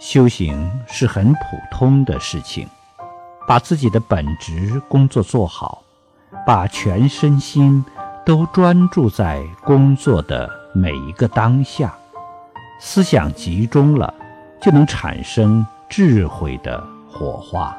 修行是很普通的事情把自己的本职工作做好把全身心都专注在工作的每一个当下思想集中了就能产生智慧的火花。